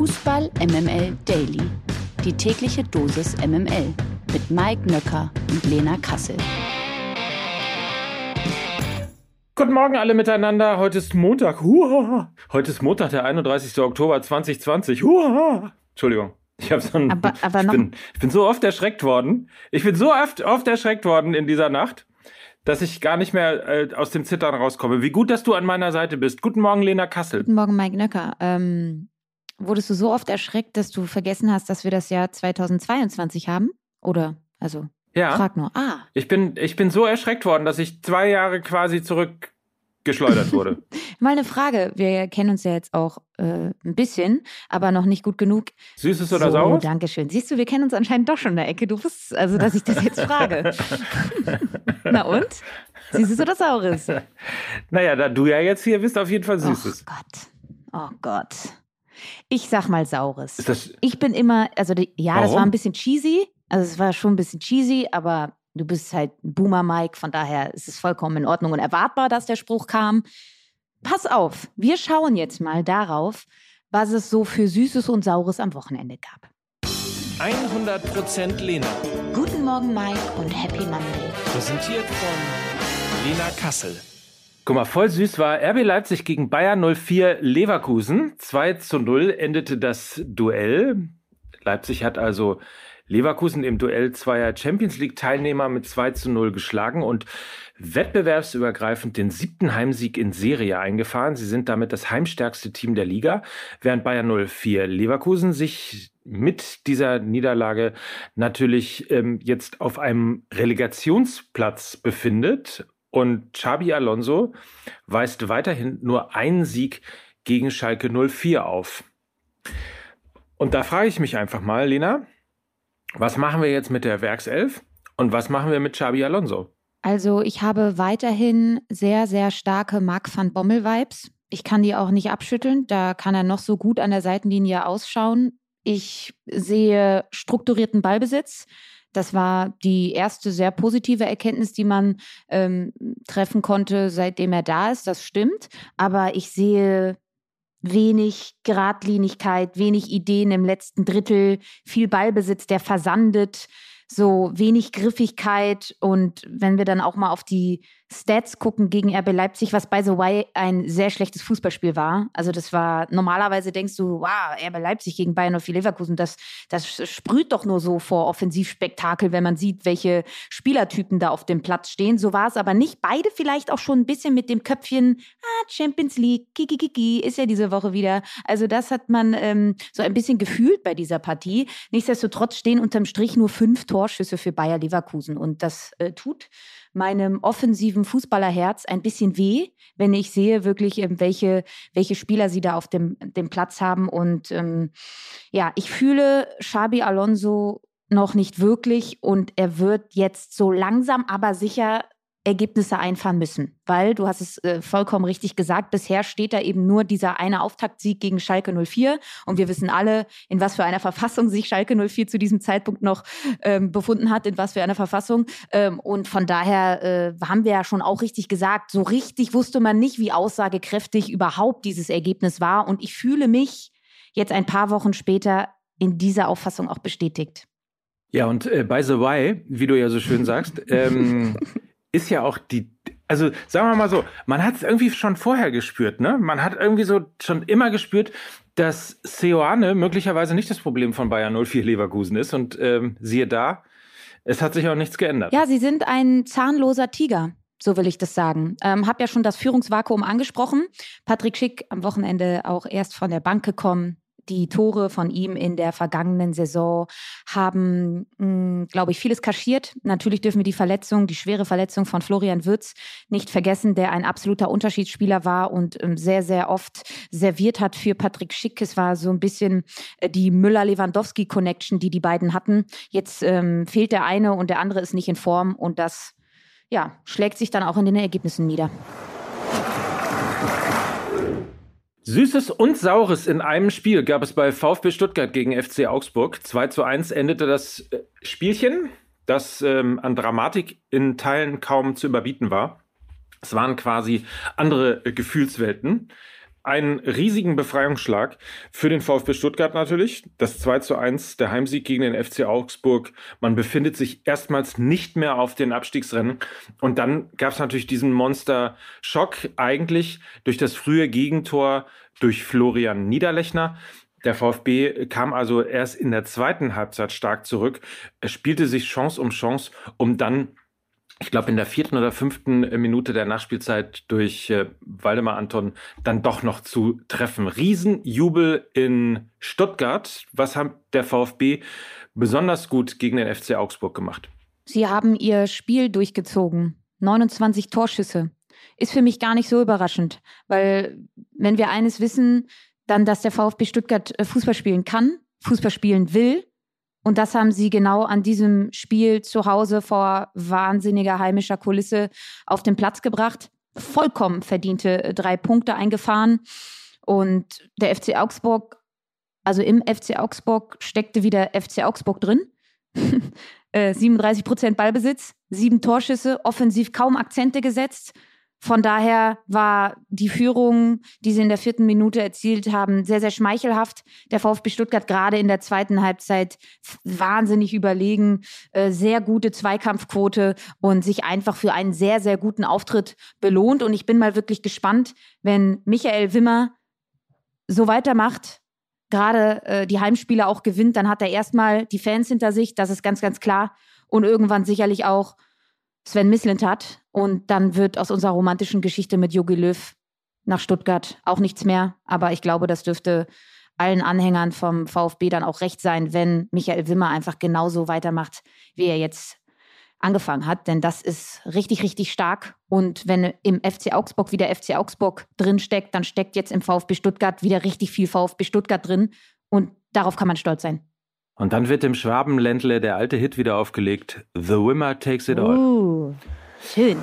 Fußball MML Daily. Die tägliche Dosis MML mit Mike Nöcker und Lena Kassel. Guten Morgen alle miteinander. Heute ist Montag. Huah. Heute ist Montag, der 31. Oktober 2020. Huah. Entschuldigung. Ich, hab so einen, Aber- aber ich, bin, ich bin so oft erschreckt worden. Ich bin so oft, oft erschreckt worden in dieser Nacht, dass ich gar nicht mehr äh, aus dem Zittern rauskomme. Wie gut, dass du an meiner Seite bist. Guten Morgen, Lena Kassel. Guten Morgen, Mike Nöcker. Ähm, wurdest du so oft erschreckt, dass du vergessen hast, dass wir das Jahr 2022 haben? Oder, also, Ja, frag nur. Ah, ich bin, ich bin so erschreckt worden, dass ich zwei Jahre quasi zurückgeschleudert wurde. mal eine Frage. Wir kennen uns ja jetzt auch äh, ein bisschen, aber noch nicht gut genug. Süßes oder so, saures? danke schön. Siehst du, wir kennen uns anscheinend doch schon in der Ecke. Du wusstest also, dass ich das jetzt frage. Na und? Süßes oder Saures? Naja, da du ja jetzt hier bist, auf jeden Fall Oh Süßes. Gott. Oh Gott. Ich sag mal Saures. Ist das, Ich bin immer, also die, ja, das Warum? war ein bisschen cheesy. Also es war schon ein bisschen cheesy, aber du bist halt ein Boomer, Mike. Von daher ist es vollkommen in Ordnung und erwartbar, dass der Spruch kam. Pass auf, wir schauen jetzt mal darauf, was es so für Süßes und Saures am Wochenende gab. 100% Lena. Guten Morgen, Mike und Happy Monday. Präsentiert von Lena Kassel. Guck mal, voll süß war RB Leipzig gegen Bayern 04 Leverkusen. 2 zu 0 endete das Duell. Leipzig hat also Leverkusen im Duell zweier Champions League Teilnehmer mit 2 zu 0 geschlagen und wettbewerbsübergreifend den siebten Heimsieg in Serie eingefahren. Sie sind damit das heimstärkste Team der Liga, während Bayern 04 Leverkusen sich mit dieser Niederlage natürlich ähm, jetzt auf einem Relegationsplatz befindet. Und Xabi Alonso weist weiterhin nur einen Sieg gegen Schalke 04 auf. Und da frage ich mich einfach mal, Lena, was machen wir jetzt mit der Werkself und was machen wir mit Xabi Alonso? Also ich habe weiterhin sehr, sehr starke Mark van Bommel-Vibes. Ich kann die auch nicht abschütteln. Da kann er noch so gut an der Seitenlinie ausschauen. Ich sehe strukturierten Ballbesitz. Das war die erste sehr positive Erkenntnis, die man ähm, treffen konnte, seitdem er da ist. Das stimmt. Aber ich sehe wenig Geradlinigkeit, wenig Ideen im letzten Drittel, viel Ballbesitz, der versandet, so wenig Griffigkeit. Und wenn wir dann auch mal auf die Stats gucken gegen RB Leipzig, was by the way ein sehr schlechtes Fußballspiel war. Also das war, normalerweise denkst du, wow, RB Leipzig gegen Bayern und Leverkusen, das, das sprüht doch nur so vor Offensivspektakel, wenn man sieht, welche Spielertypen da auf dem Platz stehen. So war es aber nicht. Beide vielleicht auch schon ein bisschen mit dem Köpfchen, ah, Champions League, Kiki Kiki, ist ja diese Woche wieder. Also das hat man ähm, so ein bisschen gefühlt bei dieser Partie. Nichtsdestotrotz stehen unterm Strich nur fünf Torschüsse für Bayer Leverkusen. Und das äh, tut meinem offensiven Fußballerherz ein bisschen weh, wenn ich sehe wirklich, ähm, welche, welche Spieler sie da auf dem, dem Platz haben. Und ähm, ja, ich fühle Xabi Alonso noch nicht wirklich und er wird jetzt so langsam, aber sicher Ergebnisse einfahren müssen, weil du hast es äh, vollkommen richtig gesagt, bisher steht da eben nur dieser eine Auftaktsieg gegen Schalke 04 und wir wissen alle, in was für einer Verfassung sich Schalke 04 zu diesem Zeitpunkt noch ähm, befunden hat, in was für einer Verfassung. Ähm, und von daher äh, haben wir ja schon auch richtig gesagt, so richtig wusste man nicht, wie aussagekräftig überhaupt dieses Ergebnis war. Und ich fühle mich jetzt ein paar Wochen später in dieser Auffassung auch bestätigt. Ja, und äh, by the way, wie du ja so schön sagst, ähm, ist ja auch die, also sagen wir mal so, man hat es irgendwie schon vorher gespürt, ne? Man hat irgendwie so schon immer gespürt, dass Seoane möglicherweise nicht das Problem von Bayern 04 Leverkusen ist. Und ähm, siehe da, es hat sich auch nichts geändert. Ja, sie sind ein zahnloser Tiger. So will ich das sagen. Ähm, hab ja schon das Führungsvakuum angesprochen. Patrick Schick am Wochenende auch erst von der Bank gekommen. Die Tore von ihm in der vergangenen Saison haben, glaube ich, vieles kaschiert. Natürlich dürfen wir die Verletzung, die schwere Verletzung von Florian Würz nicht vergessen, der ein absoluter Unterschiedsspieler war und ähm, sehr, sehr oft serviert hat für Patrick Schick. Es war so ein bisschen äh, die Müller-Lewandowski-Connection, die die beiden hatten. Jetzt ähm, fehlt der eine und der andere ist nicht in Form und das ja, schlägt sich dann auch in den Ergebnissen nieder. Süßes und Saures in einem Spiel gab es bei VfB Stuttgart gegen FC Augsburg. 2 zu 1 endete das äh, Spielchen, das ähm, an Dramatik in Teilen kaum zu überbieten war. Es waren quasi andere äh, Gefühlswelten. Einen riesigen Befreiungsschlag für den VfB Stuttgart natürlich. Das 2 zu 1, der Heimsieg gegen den FC Augsburg. Man befindet sich erstmals nicht mehr auf den Abstiegsrennen. Und dann gab es natürlich diesen Monster-Schock eigentlich durch das frühe Gegentor durch Florian Niederlechner. Der VfB kam also erst in der zweiten Halbzeit stark zurück. Er spielte sich Chance um Chance, um dann ich glaube, in der vierten oder fünften Minute der Nachspielzeit durch äh, Waldemar Anton dann doch noch zu treffen. Riesenjubel in Stuttgart. Was hat der VfB besonders gut gegen den FC Augsburg gemacht? Sie haben ihr Spiel durchgezogen. 29 Torschüsse. Ist für mich gar nicht so überraschend, weil wenn wir eines wissen, dann, dass der VfB Stuttgart äh, Fußball spielen kann, Fußball spielen will und das haben sie genau an diesem Spiel zu Hause vor wahnsinniger heimischer Kulisse auf den Platz gebracht. Vollkommen verdiente äh, drei Punkte eingefahren. Und der FC Augsburg, also im FC Augsburg steckte wieder FC Augsburg drin. 37 äh, Prozent Ballbesitz, sieben Torschüsse, offensiv kaum Akzente gesetzt. Von daher war die Führung, die sie in der vierten Minute erzielt haben, sehr, sehr schmeichelhaft. Der VfB Stuttgart gerade in der zweiten Halbzeit wahnsinnig überlegen, äh, sehr gute Zweikampfquote und sich einfach für einen sehr, sehr guten Auftritt belohnt. Und ich bin mal wirklich gespannt, wenn Michael Wimmer so weitermacht, gerade äh, die Heimspiele auch gewinnt, dann hat er erstmal die Fans hinter sich, das ist ganz, ganz klar. Und irgendwann sicherlich auch Sven Mislintat. Und dann wird aus unserer romantischen Geschichte mit Jogi Löw nach Stuttgart auch nichts mehr. Aber ich glaube, das dürfte allen Anhängern vom VfB dann auch recht sein, wenn Michael Wimmer einfach genauso weitermacht, wie er jetzt angefangen hat. Denn das ist richtig, richtig stark. Und wenn im FC Augsburg wieder FC Augsburg drin steckt, dann steckt jetzt im VfB Stuttgart wieder richtig viel VfB Stuttgart drin. Und darauf kann man stolz sein. Und dann wird im Schwabenländle der alte Hit wieder aufgelegt. The Wimmer Takes It All. Uh, schön.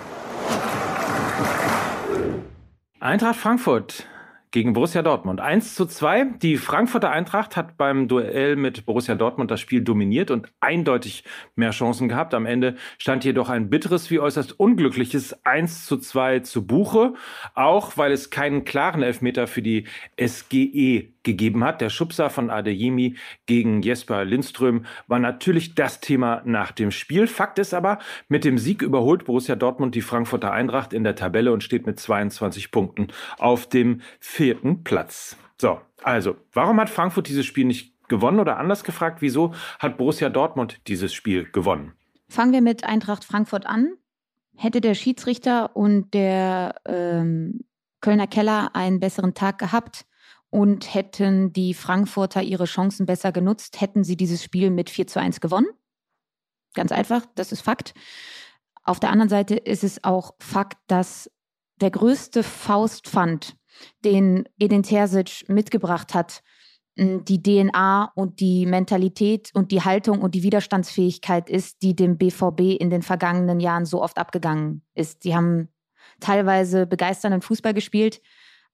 Eintracht Frankfurt gegen Borussia Dortmund. 1 zu 2. Die Frankfurter Eintracht hat beim Duell mit Borussia Dortmund das Spiel dominiert und eindeutig mehr Chancen gehabt. Am Ende stand jedoch ein bitteres wie äußerst unglückliches 1 zu 2 zu Buche. Auch weil es keinen klaren Elfmeter für die SGE gegeben hat. Der Schubser von Adeyemi gegen Jesper Lindström war natürlich das Thema nach dem Spiel. Fakt ist aber, mit dem Sieg überholt Borussia Dortmund die Frankfurter Eintracht in der Tabelle und steht mit 22 Punkten auf dem vierten Platz. So, also, warum hat Frankfurt dieses Spiel nicht gewonnen oder anders gefragt, wieso hat Borussia Dortmund dieses Spiel gewonnen? Fangen wir mit Eintracht Frankfurt an. Hätte der Schiedsrichter und der ähm, Kölner Keller einen besseren Tag gehabt, und hätten die Frankfurter ihre Chancen besser genutzt, hätten sie dieses Spiel mit 4 zu 1 gewonnen. Ganz einfach, das ist Fakt. Auf der anderen Seite ist es auch Fakt, dass der größte Faustpfand, den Edin Terzic mitgebracht hat, die DNA und die Mentalität und die Haltung und die Widerstandsfähigkeit ist, die dem BVB in den vergangenen Jahren so oft abgegangen ist. Sie haben teilweise begeisternden Fußball gespielt,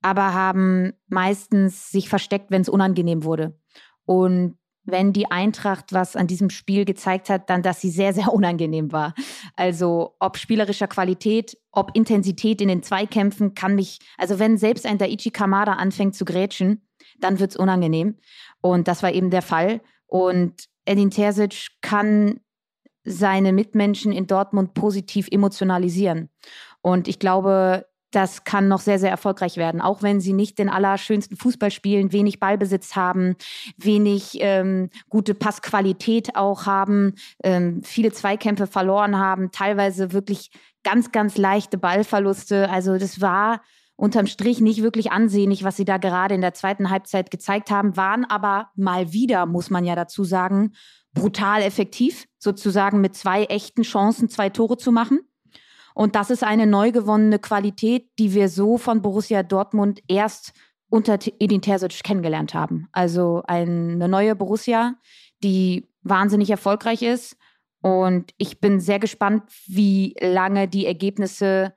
aber haben meistens sich versteckt, wenn es unangenehm wurde. Und wenn die Eintracht was an diesem Spiel gezeigt hat, dann, dass sie sehr, sehr unangenehm war. Also ob spielerischer Qualität, ob Intensität in den Zweikämpfen kann mich, also wenn selbst ein Daichi Kamada anfängt zu grätschen, dann wird es unangenehm. Und das war eben der Fall. Und Edin Terzic kann seine Mitmenschen in Dortmund positiv emotionalisieren. Und ich glaube, das kann noch sehr, sehr erfolgreich werden, auch wenn sie nicht den allerschönsten Fußball spielen, wenig Ballbesitz haben, wenig ähm, gute Passqualität auch haben, ähm, viele Zweikämpfe verloren haben, teilweise wirklich ganz, ganz leichte Ballverluste. Also das war unterm Strich nicht wirklich ansehnlich, was sie da gerade in der zweiten Halbzeit gezeigt haben, waren aber mal wieder, muss man ja dazu sagen, brutal effektiv, sozusagen mit zwei echten Chancen zwei Tore zu machen. Und das ist eine neu gewonnene Qualität, die wir so von Borussia Dortmund erst unter Edin Terzic kennengelernt haben. Also eine neue Borussia, die wahnsinnig erfolgreich ist. Und ich bin sehr gespannt, wie lange die Ergebnisse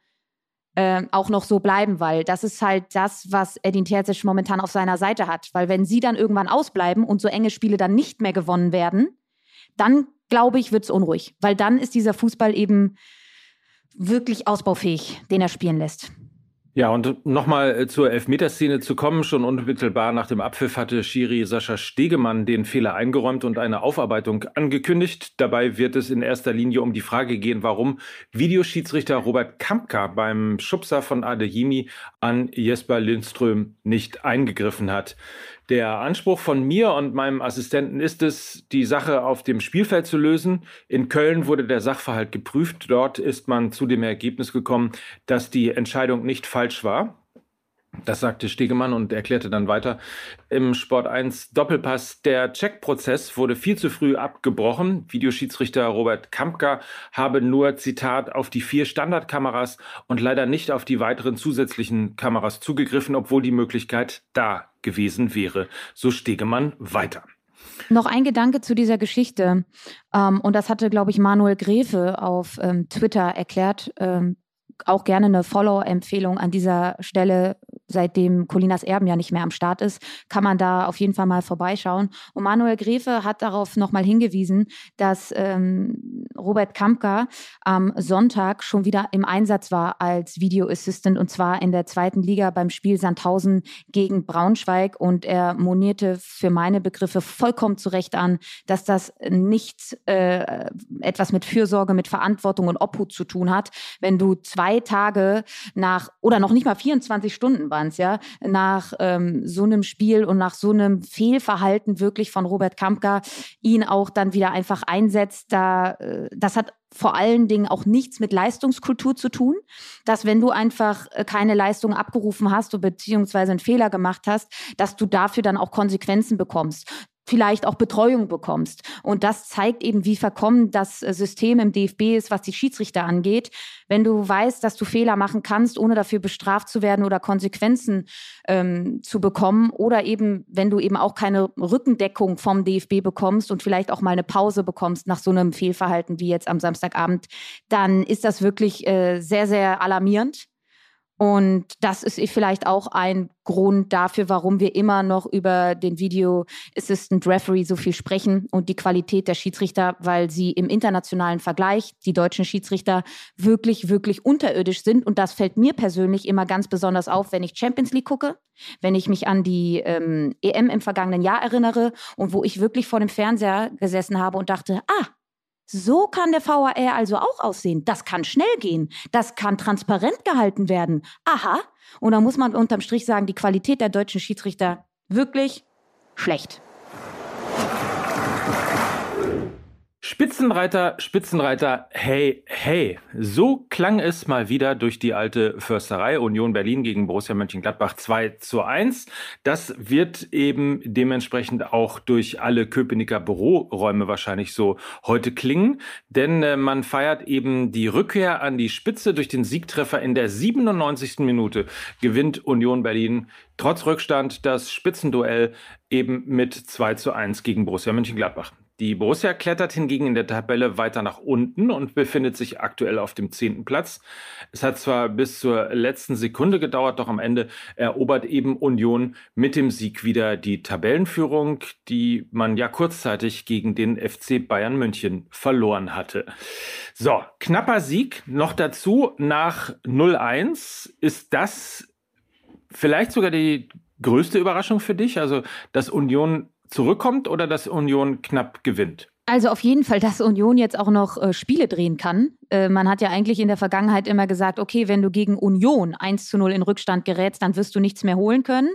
äh, auch noch so bleiben, weil das ist halt das, was Edin Terzic momentan auf seiner Seite hat. Weil wenn sie dann irgendwann ausbleiben und so enge Spiele dann nicht mehr gewonnen werden, dann glaube ich, wird es unruhig. Weil dann ist dieser Fußball eben wirklich ausbaufähig, den er spielen lässt. Ja, und nochmal äh, zur Elfmeterszene zu kommen. Schon unmittelbar nach dem Abpfiff hatte Schiri Sascha Stegemann den Fehler eingeräumt und eine Aufarbeitung angekündigt. Dabei wird es in erster Linie um die Frage gehen, warum Videoschiedsrichter Robert Kampka beim Schubser von Adeyemi an Jesper Lindström nicht eingegriffen hat. Der Anspruch von mir und meinem Assistenten ist es, die Sache auf dem Spielfeld zu lösen. In Köln wurde der Sachverhalt geprüft. Dort ist man zu dem Ergebnis gekommen, dass die Entscheidung nicht falsch war. Das sagte Stegemann und erklärte dann weiter im Sport 1 Doppelpass. Der Checkprozess wurde viel zu früh abgebrochen. Videoschiedsrichter Robert Kampka habe nur, Zitat, auf die vier Standardkameras und leider nicht auf die weiteren zusätzlichen Kameras zugegriffen, obwohl die Möglichkeit da gewesen wäre. So Stegemann weiter. Noch ein Gedanke zu dieser Geschichte. Ähm, und das hatte, glaube ich, Manuel Gräfe auf ähm, Twitter erklärt. Auch gerne eine Follow-Empfehlung an dieser Stelle seitdem Colinas Erben ja nicht mehr am Start ist, kann man da auf jeden Fall mal vorbeischauen. Und Manuel Gräfe hat darauf nochmal hingewiesen, dass ähm, Robert Kampka am Sonntag schon wieder im Einsatz war als Video Assistant und zwar in der zweiten Liga beim Spiel Sandhausen gegen Braunschweig und er monierte für meine Begriffe vollkommen zu Recht an, dass das nicht äh, etwas mit Fürsorge, mit Verantwortung und Obhut zu tun hat, wenn du zwei Tage nach oder noch nicht mal 24 Stunden waren es ja, nach ähm, so einem Spiel und nach so einem Fehlverhalten wirklich von Robert Kampka ihn auch dann wieder einfach einsetzt. Da, äh, das hat vor allen Dingen auch nichts mit Leistungskultur zu tun, dass wenn du einfach äh, keine Leistung abgerufen hast oder beziehungsweise einen Fehler gemacht hast, dass du dafür dann auch Konsequenzen bekommst vielleicht auch Betreuung bekommst. Und das zeigt eben, wie verkommen das äh, System im DFB ist, was die Schiedsrichter angeht. Wenn du weißt, dass du Fehler machen kannst, ohne dafür bestraft zu werden oder Konsequenzen ähm, zu bekommen, oder eben, wenn du eben auch keine Rückendeckung vom DFB bekommst und vielleicht auch mal eine Pause bekommst nach so einem Fehlverhalten wie jetzt am Samstagabend, dann ist das wirklich äh, sehr, sehr alarmierend. Und das ist vielleicht auch ein Grund dafür, warum wir immer noch über den Video Assistant Referee so viel sprechen und die Qualität der Schiedsrichter, weil sie im internationalen Vergleich, die deutschen Schiedsrichter, wirklich, wirklich unterirdisch sind. Und das fällt mir persönlich immer ganz besonders auf, wenn ich Champions League gucke, wenn ich mich an die ähm, EM im vergangenen Jahr erinnere und wo ich wirklich vor dem Fernseher gesessen habe und dachte, ah, so kann der VAR also auch aussehen. Das kann schnell gehen. Das kann transparent gehalten werden. Aha. Und da muss man unterm Strich sagen, die Qualität der deutschen Schiedsrichter wirklich schlecht. Spitzenreiter, Spitzenreiter, hey, hey. So klang es mal wieder durch die alte Försterei. Union Berlin gegen Borussia Mönchengladbach 2 zu 1. Das wird eben dementsprechend auch durch alle Köpenicker Büroräume wahrscheinlich so heute klingen. Denn äh, man feiert eben die Rückkehr an die Spitze durch den Siegtreffer in der 97. Minute. Gewinnt Union Berlin trotz Rückstand das Spitzenduell eben mit 2 zu 1 gegen Borussia Mönchengladbach. Die Borussia klettert hingegen in der Tabelle weiter nach unten und befindet sich aktuell auf dem zehnten Platz. Es hat zwar bis zur letzten Sekunde gedauert, doch am Ende erobert eben Union mit dem Sieg wieder die Tabellenführung, die man ja kurzzeitig gegen den FC Bayern München verloren hatte. So, knapper Sieg. Noch dazu nach 0-1 ist das vielleicht sogar die größte Überraschung für dich? Also, dass Union zurückkommt oder dass Union knapp gewinnt? Also auf jeden Fall, dass Union jetzt auch noch äh, Spiele drehen kann. Äh, man hat ja eigentlich in der Vergangenheit immer gesagt, okay, wenn du gegen Union 1 zu 0 in Rückstand gerätst, dann wirst du nichts mehr holen können.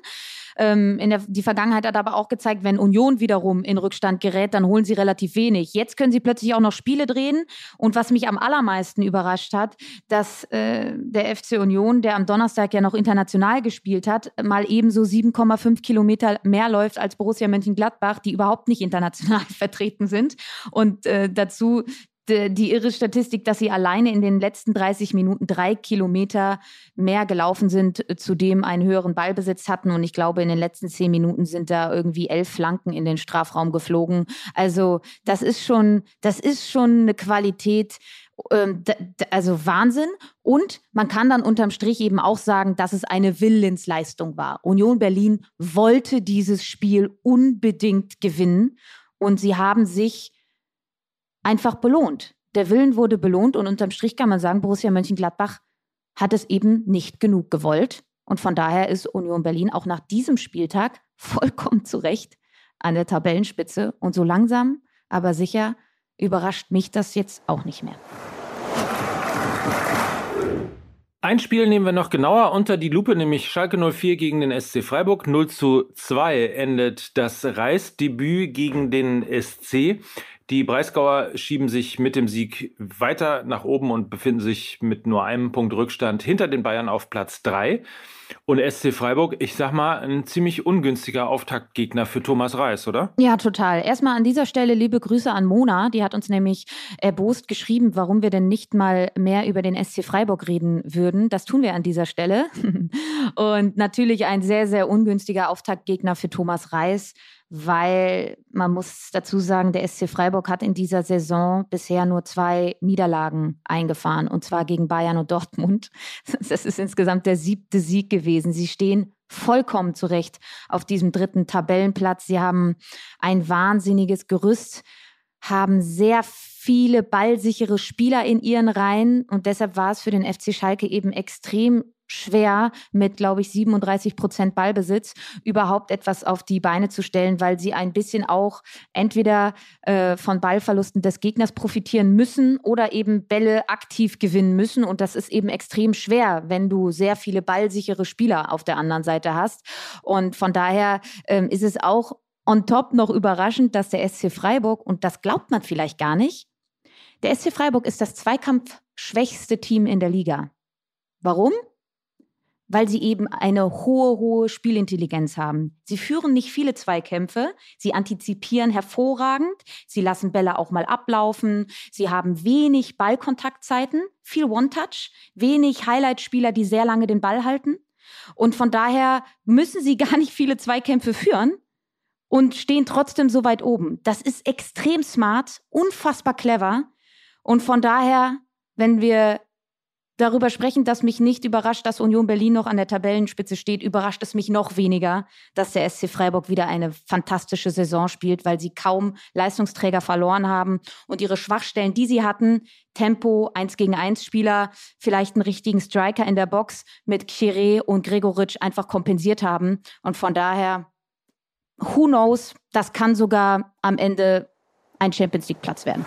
Ähm, in der, die Vergangenheit hat aber auch gezeigt, wenn Union wiederum in Rückstand gerät, dann holen sie relativ wenig. Jetzt können sie plötzlich auch noch Spiele drehen. Und was mich am allermeisten überrascht hat, dass äh, der FC Union, der am Donnerstag ja noch international gespielt hat, mal ebenso 7,5 Kilometer mehr läuft als Borussia Mönchengladbach, die überhaupt nicht international vertreten sind. Und äh, dazu die irre Statistik, dass sie alleine in den letzten 30 Minuten drei Kilometer mehr gelaufen sind, äh, zudem einen höheren Ballbesitz hatten. Und ich glaube, in den letzten zehn Minuten sind da irgendwie elf Flanken in den Strafraum geflogen. Also das ist schon, das ist schon eine Qualität, ähm, also Wahnsinn. Und man kann dann unterm Strich eben auch sagen, dass es eine Willensleistung war. Union Berlin wollte dieses Spiel unbedingt gewinnen. Und sie haben sich einfach belohnt. Der Willen wurde belohnt und unterm Strich kann man sagen, Borussia Mönchengladbach hat es eben nicht genug gewollt. Und von daher ist Union Berlin auch nach diesem Spieltag vollkommen zu Recht an der Tabellenspitze. Und so langsam, aber sicher überrascht mich das jetzt auch nicht mehr. Ein Spiel nehmen wir noch genauer unter die Lupe, nämlich Schalke 04 gegen den SC Freiburg. 0 zu 2 endet das Reisdebüt gegen den SC. Die Breisgauer schieben sich mit dem Sieg weiter nach oben und befinden sich mit nur einem Punkt Rückstand hinter den Bayern auf Platz 3. Und SC Freiburg, ich sag mal, ein ziemlich ungünstiger Auftaktgegner für Thomas Reis, oder? Ja, total. Erstmal an dieser Stelle liebe Grüße an Mona. Die hat uns nämlich erbost geschrieben, warum wir denn nicht mal mehr über den SC Freiburg reden würden. Das tun wir an dieser Stelle. Und natürlich ein sehr, sehr ungünstiger Auftaktgegner für Thomas Reis weil man muss dazu sagen, der SC Freiburg hat in dieser Saison bisher nur zwei Niederlagen eingefahren, und zwar gegen Bayern und Dortmund. Das ist insgesamt der siebte Sieg gewesen. Sie stehen vollkommen zurecht auf diesem dritten Tabellenplatz. Sie haben ein wahnsinniges Gerüst, haben sehr viele ballsichere Spieler in ihren Reihen und deshalb war es für den FC Schalke eben extrem schwer, mit, glaube ich, 37 Prozent Ballbesitz überhaupt etwas auf die Beine zu stellen, weil sie ein bisschen auch entweder äh, von Ballverlusten des Gegners profitieren müssen oder eben Bälle aktiv gewinnen müssen. Und das ist eben extrem schwer, wenn du sehr viele ballsichere Spieler auf der anderen Seite hast. Und von daher ähm, ist es auch on top noch überraschend, dass der SC Freiburg, und das glaubt man vielleicht gar nicht, der SC Freiburg ist das zweikampfschwächste Team in der Liga. Warum? Weil sie eben eine hohe, hohe Spielintelligenz haben. Sie führen nicht viele Zweikämpfe, sie antizipieren hervorragend, sie lassen Bälle auch mal ablaufen, sie haben wenig Ballkontaktzeiten, viel One-Touch, wenig Highlight-Spieler, die sehr lange den Ball halten. Und von daher müssen sie gar nicht viele Zweikämpfe führen und stehen trotzdem so weit oben. Das ist extrem smart, unfassbar clever. Und von daher, wenn wir darüber sprechen, dass mich nicht überrascht, dass Union Berlin noch an der Tabellenspitze steht, überrascht es mich noch weniger, dass der SC Freiburg wieder eine fantastische Saison spielt, weil sie kaum Leistungsträger verloren haben und ihre Schwachstellen, die sie hatten, Tempo, 1 gegen 1 Spieler, vielleicht einen richtigen Striker in der Box mit Chiré und Gregoritsch einfach kompensiert haben. Und von daher, who knows, das kann sogar am Ende ein Champions League Platz werden.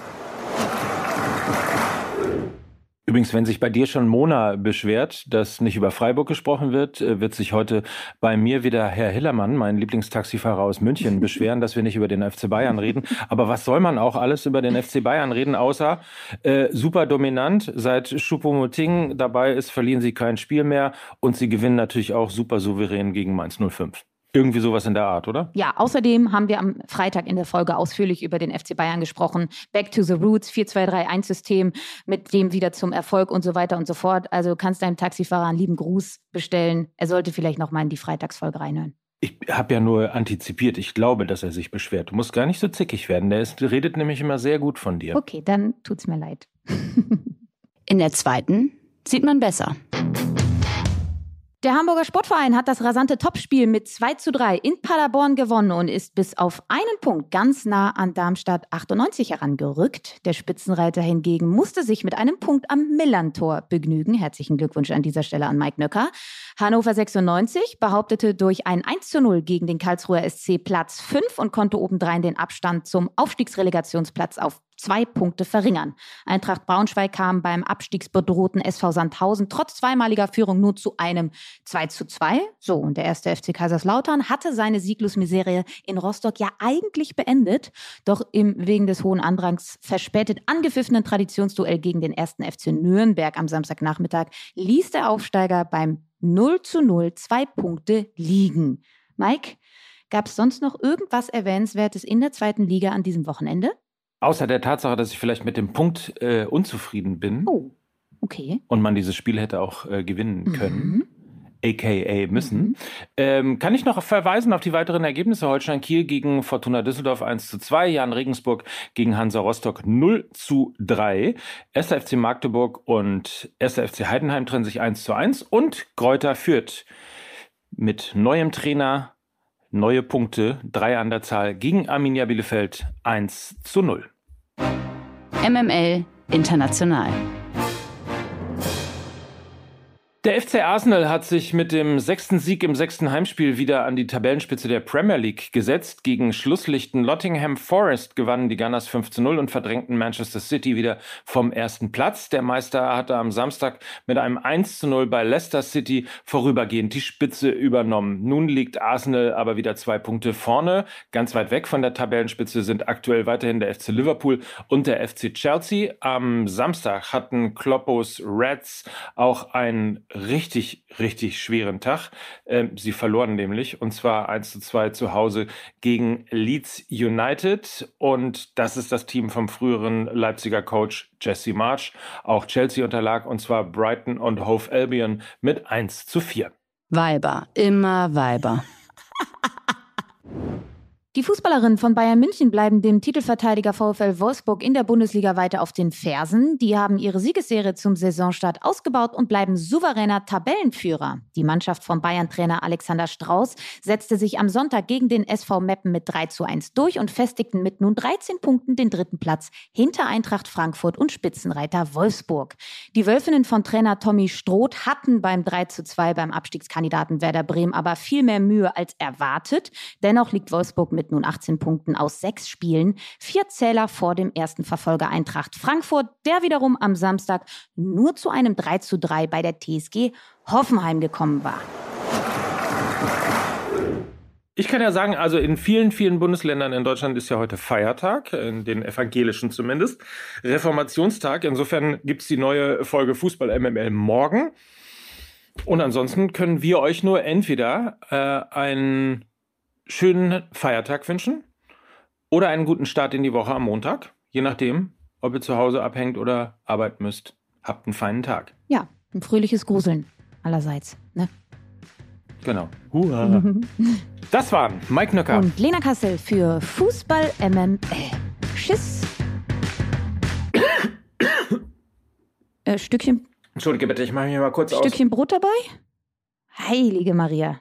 Übrigens, wenn sich bei dir schon Mona beschwert, dass nicht über Freiburg gesprochen wird, äh, wird sich heute bei mir wieder Herr Hillermann, mein Lieblingstaxifahrer aus München, beschweren, dass wir nicht über den FC Bayern reden. Aber was soll man auch alles über den FC Bayern reden, außer äh, super dominant. Seit Choupo-Moting dabei ist, verlieren sie kein Spiel mehr und sie gewinnen natürlich auch super souverän gegen Mainz 05. Irgendwie sowas in der Art, oder? Ja, außerdem haben wir am Freitag in der Folge ausführlich über den FC Bayern gesprochen. Back to the Roots, 4-2-3-1-System, mit dem wieder zum Erfolg und so weiter und so fort. Also du kannst deinem Taxifahrer einen lieben Gruß bestellen. Er sollte vielleicht noch mal in die Freitagsfolge reinhören. Ich habe ja nur antizipiert. Ich glaube, dass er sich beschwert. Du musst gar nicht so zickig werden. Der ist, redet nämlich immer sehr gut von dir. Okay, dann tut's mir leid. in der zweiten sieht man besser. Der Hamburger Sportverein hat das rasante Topspiel mit 2 zu 3 in Paderborn gewonnen und ist bis auf einen Punkt ganz nah an Darmstadt 98 herangerückt. Der Spitzenreiter hingegen musste sich mit einem Punkt am Millantor begnügen. Herzlichen Glückwunsch an dieser Stelle an Mike Nöcker. Hannover 96 behauptete durch ein 1 zu 0 gegen den Karlsruher SC Platz 5 und konnte obendrein den Abstand zum Aufstiegsrelegationsplatz auf zwei Punkte verringern. Eintracht Braunschweig kam beim abstiegsbedrohten SV Sandhausen trotz zweimaliger Führung nur zu einem 2 zu 2. So, und der erste FC Kaiserslautern hatte seine Sieglosmiserie in Rostock ja eigentlich beendet, doch im wegen des hohen Andrangs verspätet angepfiffenen Traditionsduell gegen den ersten FC Nürnberg am Samstagnachmittag ließ der Aufsteiger beim 0 zu 0 zwei Punkte liegen. Mike, gab es sonst noch irgendwas Erwähnenswertes in der zweiten Liga an diesem Wochenende? Außer der Tatsache, dass ich vielleicht mit dem Punkt äh, unzufrieden bin. Oh, okay. Und man dieses Spiel hätte auch äh, gewinnen können. Mhm. AKA müssen. Mhm. Ähm, kann ich noch verweisen auf die weiteren Ergebnisse? Holstein Kiel gegen Fortuna Düsseldorf 1 zu 2, Jan Regensburg gegen Hansa Rostock 0 zu 3, 1. FC Magdeburg und 1. FC Heidenheim trennen sich 1 zu 1 und Kräuter führt mit neuem Trainer neue Punkte, drei an der Zahl gegen Arminia Bielefeld 1 zu 0. MML International. Der FC Arsenal hat sich mit dem sechsten Sieg im sechsten Heimspiel wieder an die Tabellenspitze der Premier League gesetzt. Gegen Schlusslichten Nottingham Forest gewannen die Gunners 5 zu 0 und verdrängten Manchester City wieder vom ersten Platz. Der Meister hatte am Samstag mit einem 1 zu 0 bei Leicester City vorübergehend die Spitze übernommen. Nun liegt Arsenal aber wieder zwei Punkte vorne. Ganz weit weg von der Tabellenspitze sind aktuell weiterhin der FC Liverpool und der FC Chelsea. Am Samstag hatten Kloppos Reds auch ein richtig, richtig schweren Tag. Ähm, sie verloren nämlich und zwar 1 zu 2 zu Hause gegen Leeds United und das ist das Team vom früheren Leipziger Coach Jesse March. Auch Chelsea unterlag und zwar Brighton und Hove Albion mit 1 zu 4. Weiber, immer Weiber. Die Fußballerinnen von Bayern München bleiben dem Titelverteidiger VfL Wolfsburg in der Bundesliga weiter auf den Fersen. Die haben ihre Siegesserie zum Saisonstart ausgebaut und bleiben souveräner Tabellenführer. Die Mannschaft von Bayern-Trainer Alexander Strauß setzte sich am Sonntag gegen den SV Meppen mit 3 zu 1 durch und festigten mit nun 13 Punkten den dritten Platz hinter Eintracht Frankfurt und Spitzenreiter Wolfsburg. Die Wölfinnen von Trainer Tommy Stroth hatten beim 3 zu 2 beim Abstiegskandidaten Werder Bremen aber viel mehr Mühe als erwartet. Dennoch liegt Wolfsburg mit mit nun 18 Punkten aus sechs Spielen, vier Zähler vor dem ersten Verfolger Eintracht Frankfurt, der wiederum am Samstag nur zu einem 3 zu 3 bei der TSG Hoffenheim gekommen war. Ich kann ja sagen, also in vielen, vielen Bundesländern in Deutschland ist ja heute Feiertag, in den evangelischen zumindest, Reformationstag. Insofern gibt es die neue Folge Fußball MML morgen. Und ansonsten können wir euch nur entweder äh, ein schönen Feiertag wünschen oder einen guten Start in die Woche am Montag, je nachdem, ob ihr zu Hause abhängt oder arbeiten müsst. Habt einen feinen Tag. Ja, ein fröhliches Gruseln allerseits. Ne? Genau. Hurra. das waren Mike Nöcker und Lena Kassel für Fußball MML. Tschüss. äh, Stückchen. Entschuldige bitte, ich mache mich mal kurz Stückchen aus. Stückchen Brot dabei? Heilige Maria.